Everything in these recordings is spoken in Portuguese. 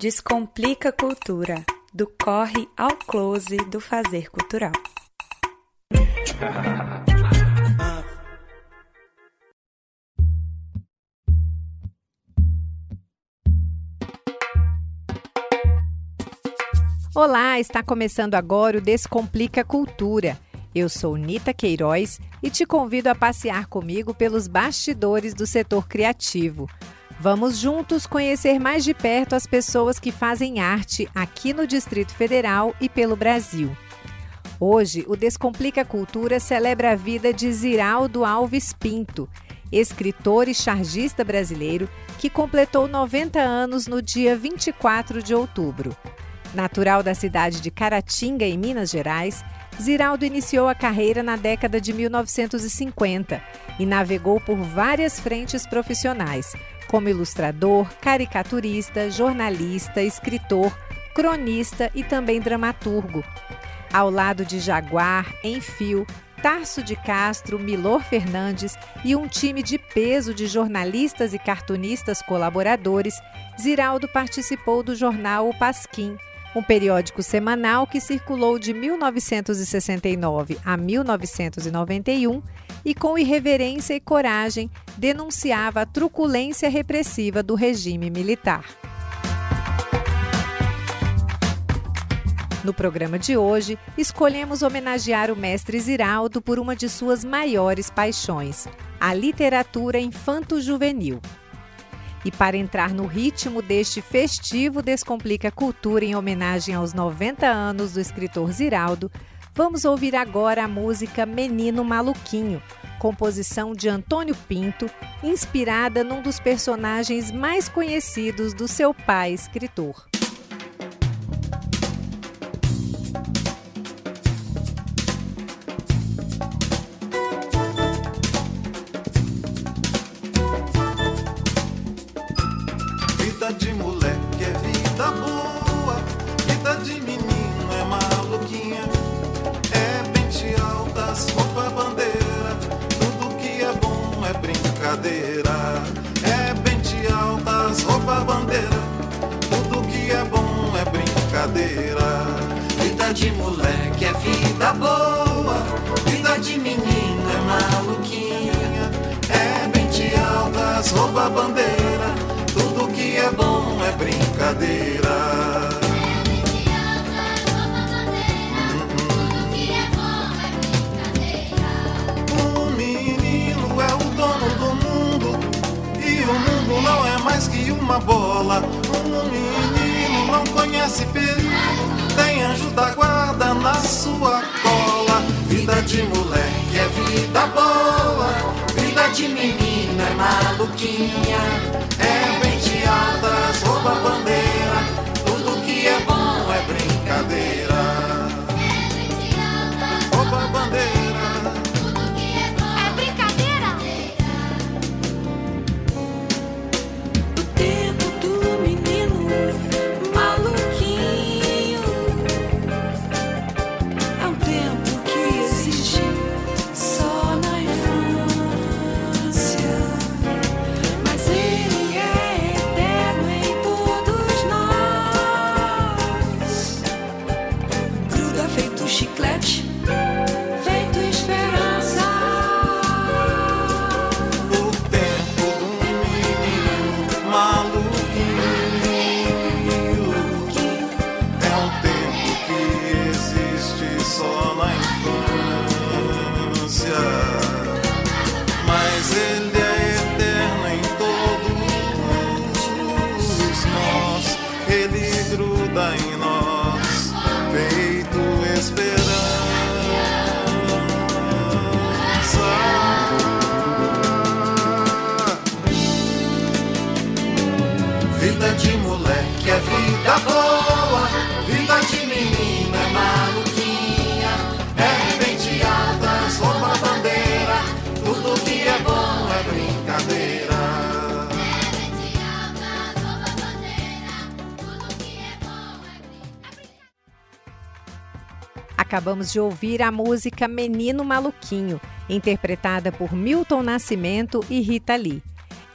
Descomplica Cultura, do corre ao close do fazer cultural. Olá, está começando agora o Descomplica Cultura. Eu sou Nita Queiroz e te convido a passear comigo pelos bastidores do setor criativo. Vamos juntos conhecer mais de perto as pessoas que fazem arte aqui no Distrito Federal e pelo Brasil. Hoje, o Descomplica Cultura celebra a vida de Ziraldo Alves Pinto, escritor e chargista brasileiro que completou 90 anos no dia 24 de outubro. Natural da cidade de Caratinga, em Minas Gerais, Ziraldo iniciou a carreira na década de 1950 e navegou por várias frentes profissionais, como ilustrador, caricaturista, jornalista, escritor, cronista e também dramaturgo. Ao lado de Jaguar, Enfio, Tarso de Castro, Milor Fernandes e um time de peso de jornalistas e cartunistas colaboradores, Ziraldo participou do jornal O Pasquim, um periódico semanal que circulou de 1969 a 1991 e, com irreverência e coragem, denunciava a truculência repressiva do regime militar. No programa de hoje, escolhemos homenagear o mestre Ziraldo por uma de suas maiores paixões, a literatura infanto-juvenil. E para entrar no ritmo deste festivo Descomplica Cultura em homenagem aos 90 anos do escritor Ziraldo, vamos ouvir agora a música Menino Maluquinho, composição de Antônio Pinto, inspirada num dos personagens mais conhecidos do seu pai escritor. Brincadeira. Vida de moleque é vida boa, vida de menino é maluquinha. É bem altas, rouba bandeira, tudo que é bom é brincadeira. Uma bola. Um menino não conhece perigo, tem anjo da guarda na sua cola. Vida de moleque é vida boa, vida de menina é maluquinha. É Acabamos de ouvir a música Menino Maluquinho, interpretada por Milton Nascimento e Rita Lee.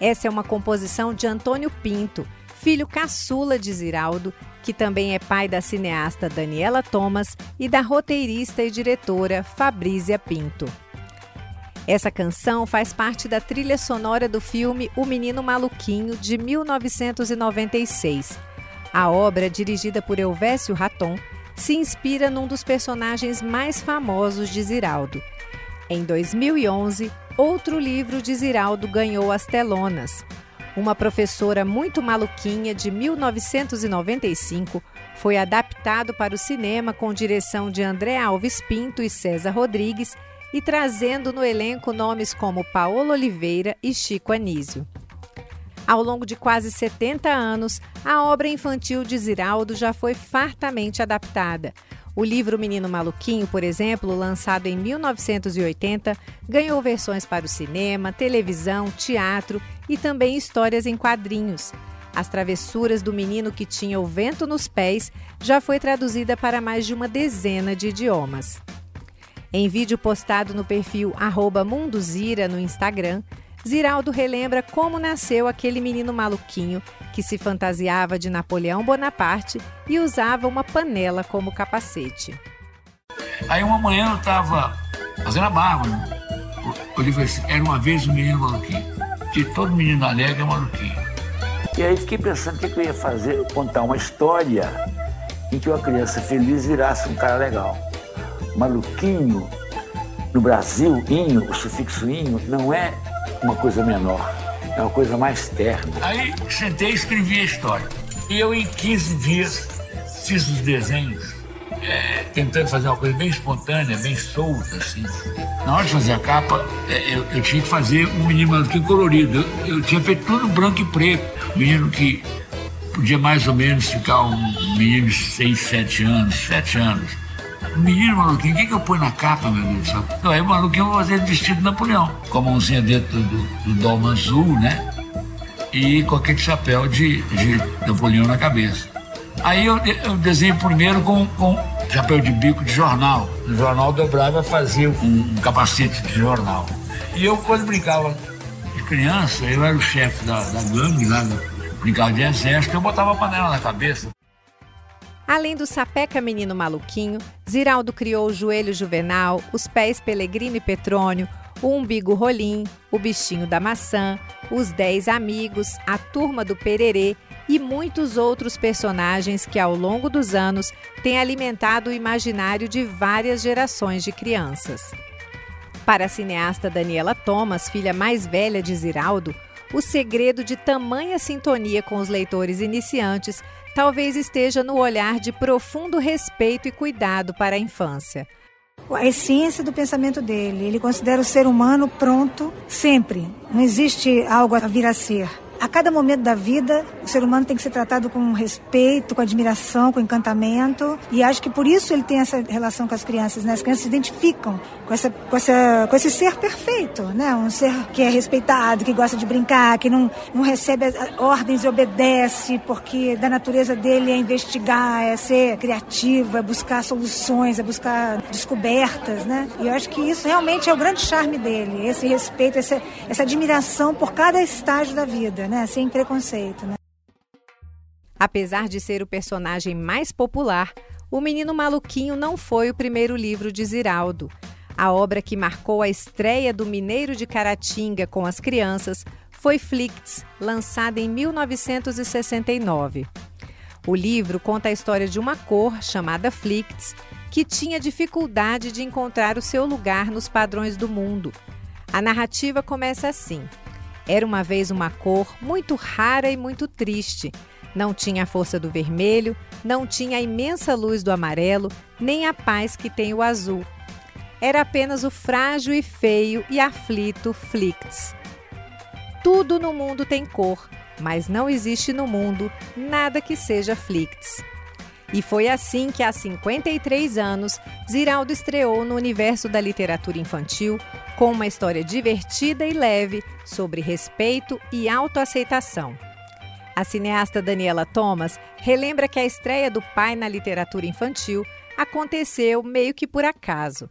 Essa é uma composição de Antônio Pinto, filho caçula de Ziraldo, que também é pai da cineasta Daniela Thomas e da roteirista e diretora Fabrícia Pinto. Essa canção faz parte da trilha sonora do filme O Menino Maluquinho, de 1996. A obra, dirigida por Elvésio Raton, se inspira num dos personagens mais famosos de Ziraldo. Em 2011, outro livro de Ziraldo ganhou as telonas. Uma professora muito maluquinha de 1995 foi adaptado para o cinema com direção de André Alves Pinto e César Rodrigues e trazendo no elenco nomes como Paolo Oliveira e Chico Anísio. Ao longo de quase 70 anos, a obra infantil de Ziraldo já foi fartamente adaptada. O livro Menino Maluquinho, por exemplo, lançado em 1980, ganhou versões para o cinema, televisão, teatro e também histórias em quadrinhos. As Travessuras do Menino que Tinha o Vento nos Pés já foi traduzida para mais de uma dezena de idiomas. Em vídeo postado no perfil Munduzira no Instagram, Ziraldo relembra como nasceu aquele menino maluquinho que se fantasiava de Napoleão Bonaparte e usava uma panela como capacete. Aí uma manhã eu estava fazendo a barba, né? Eu disse assim, era uma vez um menino maluquinho. Que todo menino alegre é maluquinho. E aí fiquei pensando o que, que eu ia fazer, contar uma história em que uma criança feliz virasse um cara legal. Maluquinho, no Brasil, inho, o sufixo inho, não é uma coisa menor, é uma coisa mais terna. Aí sentei e escrevi a história. E eu, em 15 dias, fiz os desenhos, é, tentando fazer uma coisa bem espontânea, bem solta, assim. Na hora de fazer a capa, é, eu, eu tinha que fazer um menino maluquinho colorido. Eu, eu tinha feito tudo branco e preto. Menino que podia mais ou menos ficar um menino de 6, 7 anos, 7 anos. Menino maluquinho, o que, que eu ponho na capa, meu Deus do céu? Não, aí maluquinho eu vou fazer vestido de Napoleão, com a mãozinha dentro do, do domo azul, né? E com aquele chapéu de, de Napoleão na cabeça. Aí eu, eu desenho primeiro com, com chapéu de bico de jornal. No jornal dobrava fazia um, um capacete de jornal. E eu, quando brincava de criança, eu era o chefe da, da gangue lá, brincava de exército, eu botava a panela na cabeça. Além do Sapeca Menino Maluquinho, Ziraldo criou o Joelho Juvenal, os Pés Pelegrino e Petrônio, o Umbigo Rolim, o Bichinho da Maçã, os Dez Amigos, a Turma do Pererê e muitos outros personagens que, ao longo dos anos, têm alimentado o imaginário de várias gerações de crianças. Para a cineasta Daniela Thomas, filha mais velha de Ziraldo, o segredo de tamanha sintonia com os leitores iniciantes talvez esteja no olhar de profundo respeito e cuidado para a infância. A essência do pensamento dele, ele considera o ser humano pronto sempre. Não existe algo a vir a ser. A cada momento da vida, o ser humano tem que ser tratado com respeito, com admiração, com encantamento. E acho que por isso ele tem essa relação com as crianças. Né? As crianças se identificam com, essa, com, essa, com esse ser perfeito, né? um ser que é respeitado, que gosta de brincar, que não, não recebe ordens e obedece, porque da natureza dele é investigar, é ser criativo, é buscar soluções, é buscar descobertas. Né? E eu acho que isso realmente é o grande charme dele, esse respeito, essa, essa admiração por cada estágio da vida né? Sem preconceito, né? Apesar de ser o personagem mais popular, O Menino Maluquinho não foi o primeiro livro de Ziraldo. A obra que marcou a estreia do Mineiro de Caratinga com as crianças foi Flicts, lançada em 1969. O livro conta a história de uma cor chamada Flicts, que tinha dificuldade de encontrar o seu lugar nos padrões do mundo. A narrativa começa assim: era uma vez uma cor muito rara e muito triste. Não tinha a força do vermelho, não tinha a imensa luz do amarelo, nem a paz que tem o azul. Era apenas o frágil e feio e aflito Flicts. Tudo no mundo tem cor, mas não existe no mundo nada que seja Flicts. E foi assim que, há 53 anos, Ziraldo estreou no universo da literatura infantil com uma história divertida e leve sobre respeito e autoaceitação. A cineasta Daniela Thomas relembra que a estreia do pai na literatura infantil aconteceu meio que por acaso.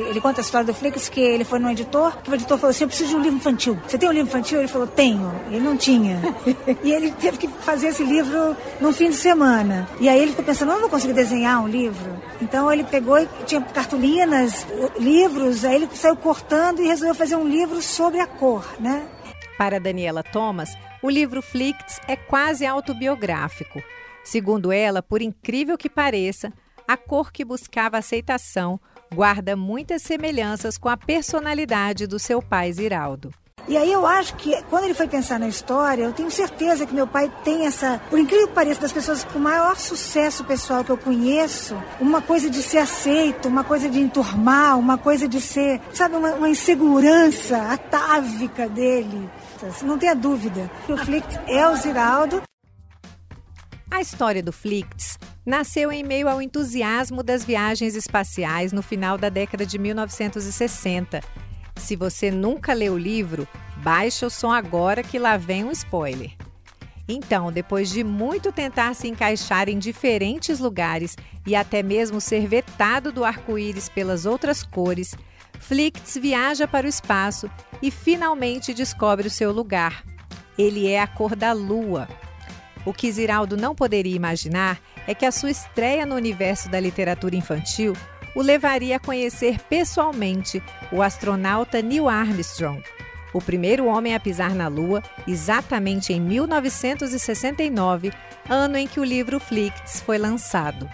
Ele conta a história do Flix que ele foi no editor, que o editor falou assim: Eu preciso de um livro infantil. Você tem um livro infantil? Ele falou: Tenho. Ele não tinha. e ele teve que fazer esse livro num fim de semana. E aí ele ficou pensando: Não vou conseguir desenhar um livro. Então ele pegou e tinha cartolinas, livros, aí ele saiu cortando e resolveu fazer um livro sobre a cor, né? Para Daniela Thomas, o livro Flicts é quase autobiográfico. Segundo ela, por incrível que pareça, a cor que buscava aceitação guarda muitas semelhanças com a personalidade do seu pai Ziraldo. E aí eu acho que quando ele foi pensar na história, eu tenho certeza que meu pai tem essa, por incrível que pareça, das pessoas com maior sucesso pessoal que eu conheço, uma coisa de ser aceito, uma coisa de enturmar, uma coisa de ser, sabe, uma, uma insegurança atávica dele. Não tenha dúvida. O Flick é o Ziraldo. A história do Flicts nasceu em meio ao entusiasmo das viagens espaciais no final da década de 1960. Se você nunca leu o livro, baixe o som agora que lá vem um spoiler. Então, depois de muito tentar se encaixar em diferentes lugares e até mesmo ser vetado do arco-íris pelas outras cores, Flicts viaja para o espaço e finalmente descobre o seu lugar. Ele é a cor da lua. O que Ziraldo não poderia imaginar é que a sua estreia no universo da literatura infantil o levaria a conhecer pessoalmente o astronauta Neil Armstrong, o primeiro homem a pisar na Lua, exatamente em 1969, ano em que o livro Flicts foi lançado.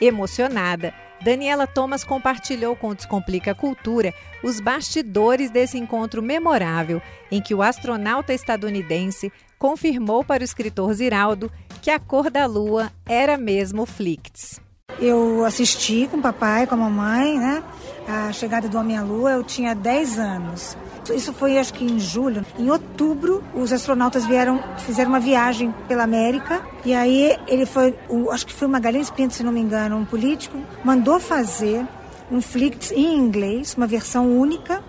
Emocionada, Daniela Thomas compartilhou com Descomplica Cultura os bastidores desse encontro memorável em que o astronauta estadunidense confirmou para o escritor Ziraldo que a cor da lua era mesmo Flicts. Eu assisti com o papai, com a mamãe, né? A chegada do Homem à Lua, eu tinha 10 anos. Isso foi acho que em julho. Em outubro, os astronautas vieram, fizeram uma viagem pela América. E aí ele foi, o, acho que foi Magalhães Pinto, se não me engano, um político, mandou fazer um Flicts em inglês, uma versão única,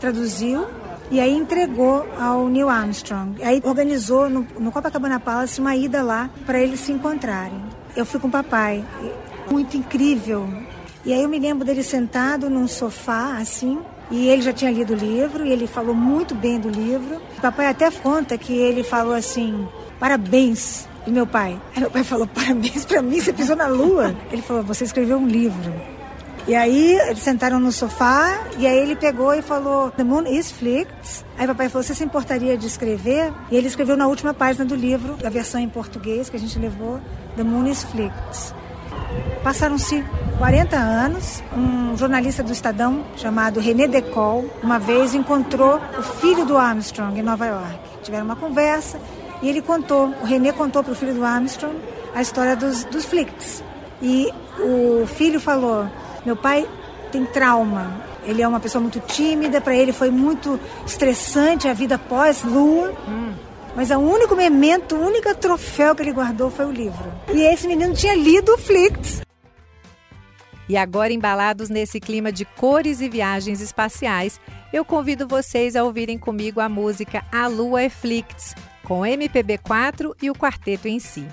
traduziu e aí entregou ao Neil Armstrong. Aí organizou no, no Copacabana Palace uma ida lá para eles se encontrarem. Eu fui com o papai, muito incrível. E aí eu me lembro dele sentado num sofá assim, e ele já tinha lido o livro e ele falou muito bem do livro. O papai até conta que ele falou assim: "Parabéns". E meu pai, aí meu pai falou: "Parabéns para mim, você pisou na lua". Ele falou: "Você escreveu um livro". E aí eles sentaram no sofá e aí ele pegou e falou: The moon is flicked. Aí papai falou: Você se importaria de escrever? E ele escreveu na última página do livro, da versão em português que a gente levou: The moon is flicked. Passaram-se 40 anos. Um jornalista do Estadão chamado René Decol, uma vez encontrou o filho do Armstrong em Nova York. Tiveram uma conversa e ele contou, o René contou para o filho do Armstrong a história dos, dos Flicts. E o filho falou: Meu pai tem trauma. Ele é uma pessoa muito tímida, para ele foi muito estressante a vida pós-lua. Mas o único memento, o único troféu que ele guardou foi o livro. E esse menino tinha lido o Flicts. E agora, embalados nesse clima de cores e viagens espaciais, eu convido vocês a ouvirem comigo a música A Lua é Flicts, com MPB4 e o quarteto em si.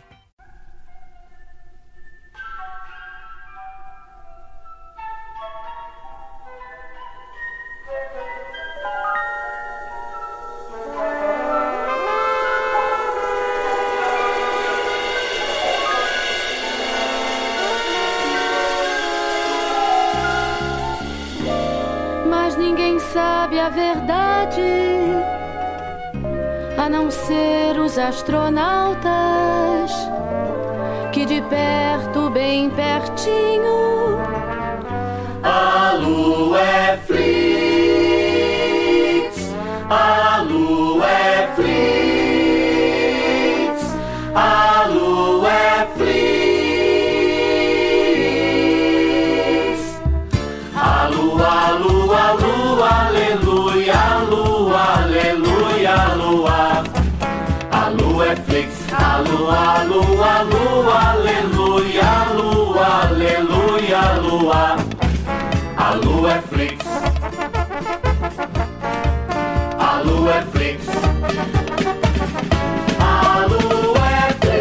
Sabe a verdade, a não ser os astronautas, que de perto, bem pertinho, A lua é Fritz, a lua, a lua, a lua, aleluia, a lua, aleluia, lua. A lua é Flix. A lua é Flix. A lua é Flix.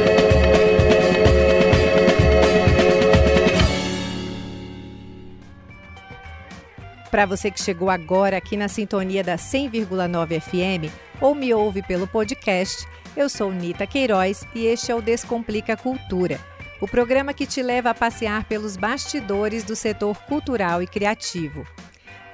Para você que chegou agora aqui na sintonia da 100,9 FM ou me ouve pelo podcast, eu sou Nita Queiroz e este é o Descomplica Cultura, o programa que te leva a passear pelos bastidores do setor cultural e criativo.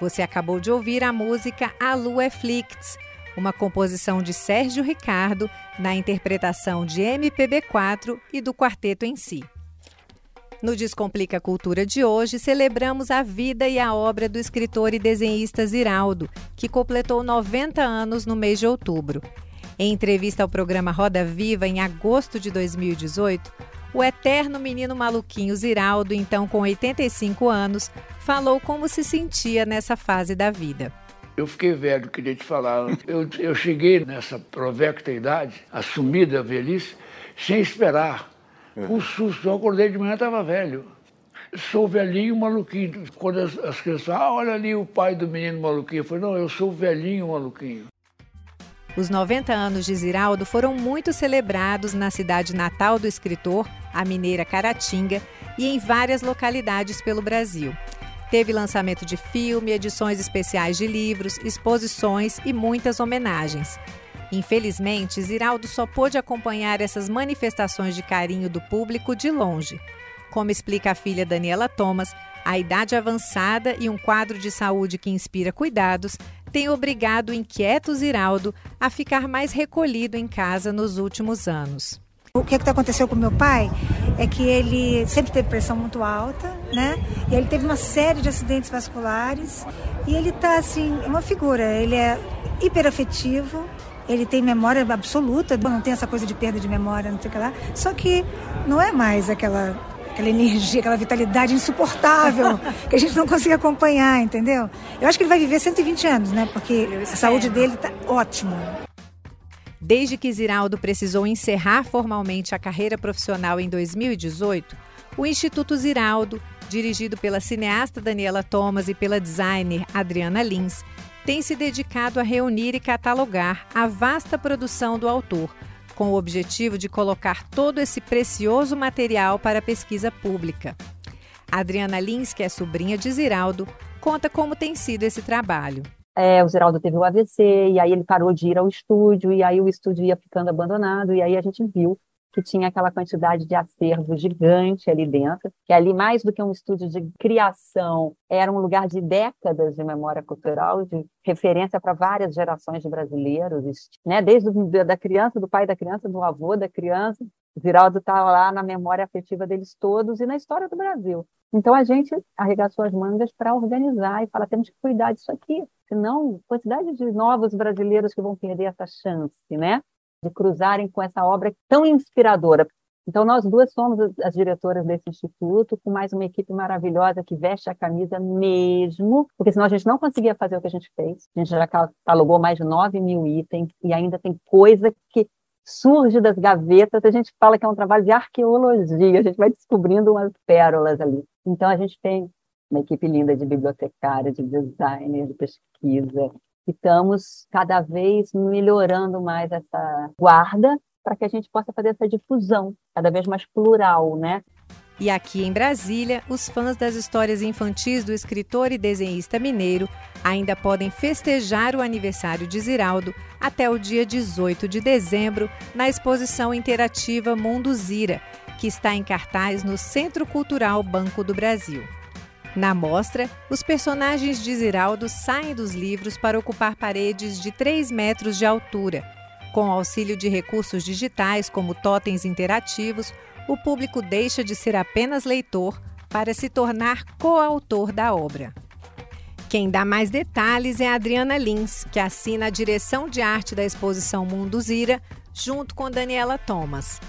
Você acabou de ouvir a música A Lua Flicts, uma composição de Sérgio Ricardo na interpretação de MPB4 e do quarteto em si. No Descomplica Cultura de hoje, celebramos a vida e a obra do escritor e desenhista Ziraldo, que completou 90 anos no mês de outubro. Em entrevista ao programa Roda Viva, em agosto de 2018, o eterno menino maluquinho Ziraldo, então com 85 anos, falou como se sentia nessa fase da vida. Eu fiquei velho, queria te falar. Eu, eu cheguei nessa provecta idade, assumida a velhice, sem esperar um susto. Eu acordei de manhã, estava velho. Sou velhinho maluquinho. Quando as, as crianças falam, ah, olha ali o pai do menino maluquinho. Eu falei, não, eu sou velhinho maluquinho. Os 90 anos de Ziraldo foram muito celebrados na cidade natal do escritor, a mineira Caratinga, e em várias localidades pelo Brasil. Teve lançamento de filme, edições especiais de livros, exposições e muitas homenagens. Infelizmente, Ziraldo só pôde acompanhar essas manifestações de carinho do público de longe. Como explica a filha Daniela Thomas, a idade avançada e um quadro de saúde que inspira cuidados tem obrigado o inquieto Ziraldo a ficar mais recolhido em casa nos últimos anos. O que, que aconteceu com meu pai é que ele sempre teve pressão muito alta, né? E ele teve uma série de acidentes vasculares e ele tá assim, é uma figura, ele é hiperafetivo, ele tem memória absoluta, não tem essa coisa de perda de memória, não sei o que lá. Só que não é mais aquela, aquela energia, aquela vitalidade insuportável que a gente não consegue acompanhar, entendeu? Eu acho que ele vai viver 120 anos, né? Porque a saúde dele tá ótima. Desde que Ziraldo precisou encerrar formalmente a carreira profissional em 2018, o Instituto Ziraldo, dirigido pela cineasta Daniela Thomas e pela designer Adriana Lins, tem se dedicado a reunir e catalogar a vasta produção do autor, com o objetivo de colocar todo esse precioso material para a pesquisa pública. Adriana Lins, que é sobrinha de Ziraldo, conta como tem sido esse trabalho. É, o Ziraldo teve o AVC, e aí ele parou de ir ao estúdio, e aí o estúdio ia ficando abandonado, e aí a gente viu que tinha aquela quantidade de acervo gigante ali dentro, que ali, mais do que um estúdio de criação, era um lugar de décadas de memória cultural, de referência para várias gerações de brasileiros, né? desde o, da criança, do pai da criança, do avô da criança. O Ziraldo está lá na memória afetiva deles todos e na história do Brasil. Então a gente arregaçou as mangas para organizar e falar: temos que cuidar disso aqui, senão quantidade de novos brasileiros que vão perder essa chance, né? De cruzarem com essa obra tão inspiradora. Então, nós duas somos as diretoras desse instituto, com mais uma equipe maravilhosa que veste a camisa mesmo, porque senão a gente não conseguia fazer o que a gente fez. A gente já catalogou mais de 9 mil itens e ainda tem coisa que surge das gavetas. A gente fala que é um trabalho de arqueologia, a gente vai descobrindo umas pérolas ali. Então, a gente tem uma equipe linda de bibliotecária, de designer, de pesquisa, estamos cada vez melhorando mais essa guarda para que a gente possa fazer essa difusão cada vez mais plural, né? E aqui em Brasília, os fãs das histórias infantis do escritor e desenhista mineiro ainda podem festejar o aniversário de Ziraldo até o dia 18 de dezembro na exposição interativa Mundo Zira, que está em cartaz no Centro Cultural Banco do Brasil. Na mostra, os personagens de Ziraldo saem dos livros para ocupar paredes de 3 metros de altura. Com auxílio de recursos digitais, como totens interativos, o público deixa de ser apenas leitor para se tornar coautor da obra. Quem dá mais detalhes é Adriana Lins, que assina a direção de arte da exposição Mundo Zira, junto com Daniela Thomas.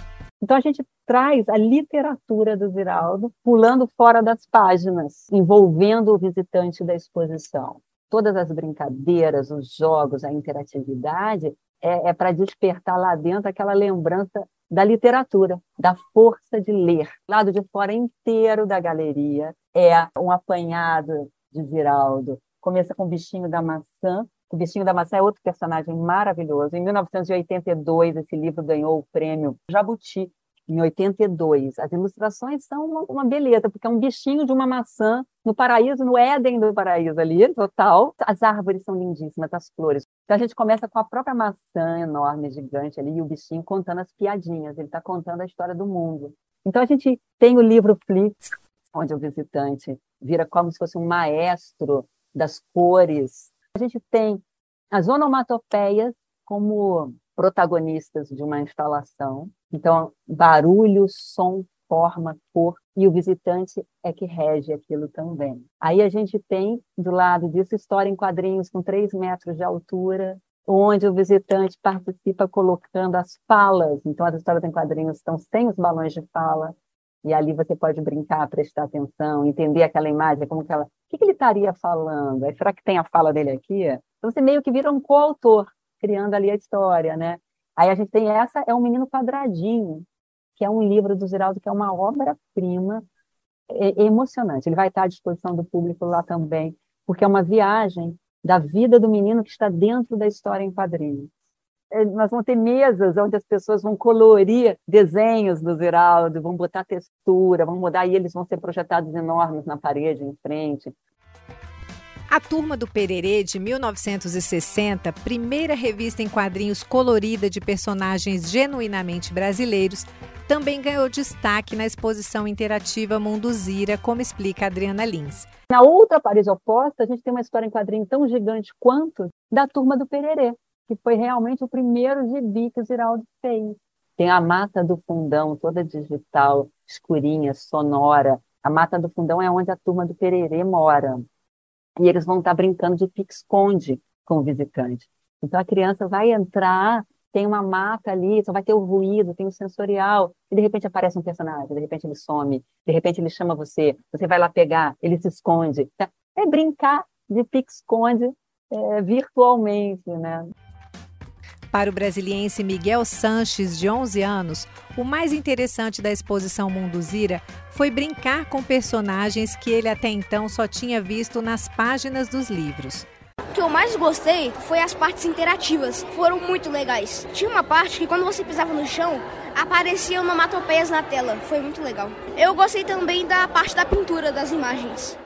Então a gente traz a literatura do Ziraldo pulando fora das páginas, envolvendo o visitante da exposição. Todas as brincadeiras, os jogos, a interatividade é, é para despertar lá dentro aquela lembrança da literatura, da força de ler. Lado de fora inteiro da galeria é um apanhado de Ziraldo. Começa com o bichinho da maçã. O bichinho da maçã é outro personagem maravilhoso. Em 1982, esse livro ganhou o prêmio Jabuti em 82. As ilustrações são uma, uma, beleza, porque é um bichinho de uma maçã no paraíso, no Éden do paraíso ali, total. As árvores são lindíssimas, as flores. Então a gente começa com a própria maçã enorme, gigante ali, e o bichinho contando as piadinhas, ele está contando a história do mundo. Então a gente tem o livro Flix, onde o visitante vira como se fosse um maestro das cores. A gente tem as onomatopeias como protagonistas de uma instalação. Então, barulho, som, forma, cor, e o visitante é que rege aquilo também. Aí a gente tem, do lado disso, história em quadrinhos com três metros de altura, onde o visitante participa colocando as falas. Então, as histórias em quadrinhos estão sem os balões de fala, e ali você pode brincar, prestar atenção, entender aquela imagem, como que ela... O que, que ele estaria falando? Aí, será que tem a fala dele aqui? Então, você meio que vira um coautor, criando ali a história, né? Aí a gente tem essa, é um Menino Quadradinho, que é um livro do Ziraldo, que é uma obra-prima é, é emocionante. Ele vai estar à disposição do público lá também, porque é uma viagem da vida do menino que está dentro da história em quadrinhos. É, nós vamos ter mesas onde as pessoas vão colorir desenhos do Ziraldo, vão botar textura, vão mudar e eles vão ser projetados enormes na parede em frente. A Turma do Pererê, de 1960, primeira revista em quadrinhos colorida de personagens genuinamente brasileiros, também ganhou destaque na exposição interativa Mundo Zira, como explica Adriana Lins. Na outra parede oposta, a gente tem uma história em quadrinho tão gigante quanto da Turma do Pererê, que foi realmente o primeiro gibi que o Ziraldo fez. Tem a Mata do Fundão, toda digital, escurinha, sonora. A Mata do Fundão é onde a Turma do Pererê mora e eles vão estar brincando de pique-esconde com o visitante. Então a criança vai entrar, tem uma mata ali, só vai ter o ruído, tem o sensorial, e de repente aparece um personagem, de repente ele some, de repente ele chama você, você vai lá pegar, ele se esconde. É brincar de pique-esconde é, virtualmente, né? Para o brasiliense Miguel Sanches, de 11 anos, o mais interessante da exposição Munduzira foi brincar com personagens que ele até então só tinha visto nas páginas dos livros. O que eu mais gostei foi as partes interativas, foram muito legais. Tinha uma parte que quando você pisava no chão, apareciam onomatopeias na tela, foi muito legal. Eu gostei também da parte da pintura das imagens.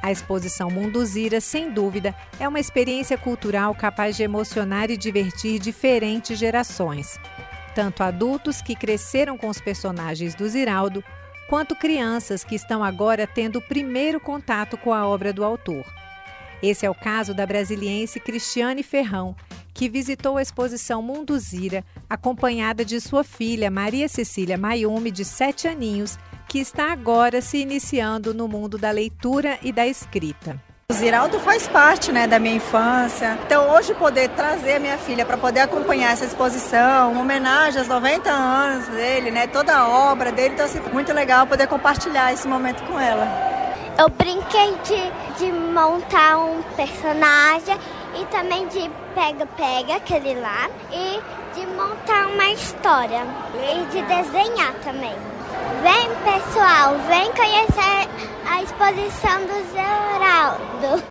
A exposição Munduzira, sem dúvida, é uma experiência cultural capaz de emocionar e divertir diferentes gerações. Tanto adultos que cresceram com os personagens do Ziraldo, quanto crianças que estão agora tendo o primeiro contato com a obra do autor. Esse é o caso da brasiliense Cristiane Ferrão, que visitou a exposição Munduzira, acompanhada de sua filha Maria Cecília Mayumi, de sete aninhos, que está agora se iniciando no mundo da leitura e da escrita. O Ziraldo faz parte né, da minha infância. Então, hoje, poder trazer a minha filha para poder acompanhar essa exposição, uma homenagem aos 90 anos dele, né, toda a obra dele, então, assim, muito legal poder compartilhar esse momento com ela. Eu brinquei de, de montar um personagem e também de pega-pega, aquele lá, e de montar uma história. E de desenhar também. Vem pessoal, vem conhecer a exposição do Zeraldo.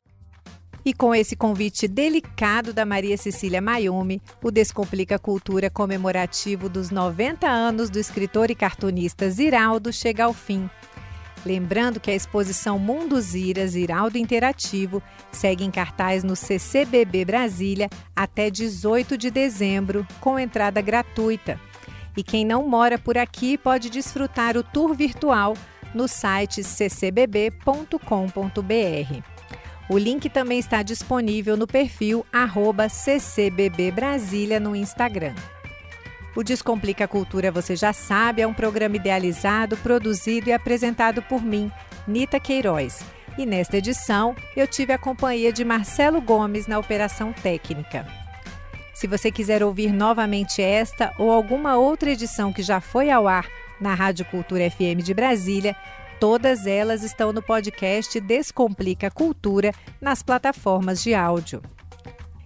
E com esse convite delicado da Maria Cecília Mayumi, o Descomplica Cultura comemorativo dos 90 anos do escritor e cartunista Ziraldo chega ao fim. Lembrando que a exposição Mundo Zira Ziraldo Interativo segue em cartaz no CCBB Brasília até 18 de dezembro, com entrada gratuita. E quem não mora por aqui pode desfrutar o tour virtual no site ccbb.com.br. O link também está disponível no perfil ccbbbrasília no Instagram. O Descomplica Cultura, você já sabe, é um programa idealizado, produzido e apresentado por mim, Nita Queiroz. E nesta edição, eu tive a companhia de Marcelo Gomes na operação técnica. Se você quiser ouvir novamente esta ou alguma outra edição que já foi ao ar na Rádio Cultura FM de Brasília, todas elas estão no podcast Descomplica Cultura nas plataformas de áudio.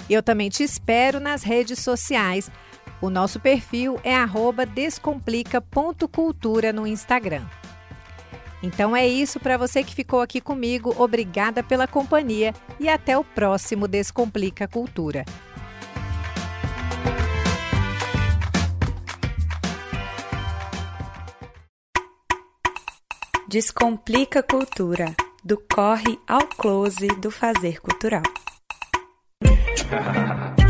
Eu também te espero nas redes sociais. O nosso perfil é descomplica.cultura no Instagram. Então é isso para você que ficou aqui comigo. Obrigada pela companhia e até o próximo Descomplica Cultura. Descomplica Cultura, do corre ao close do fazer cultural.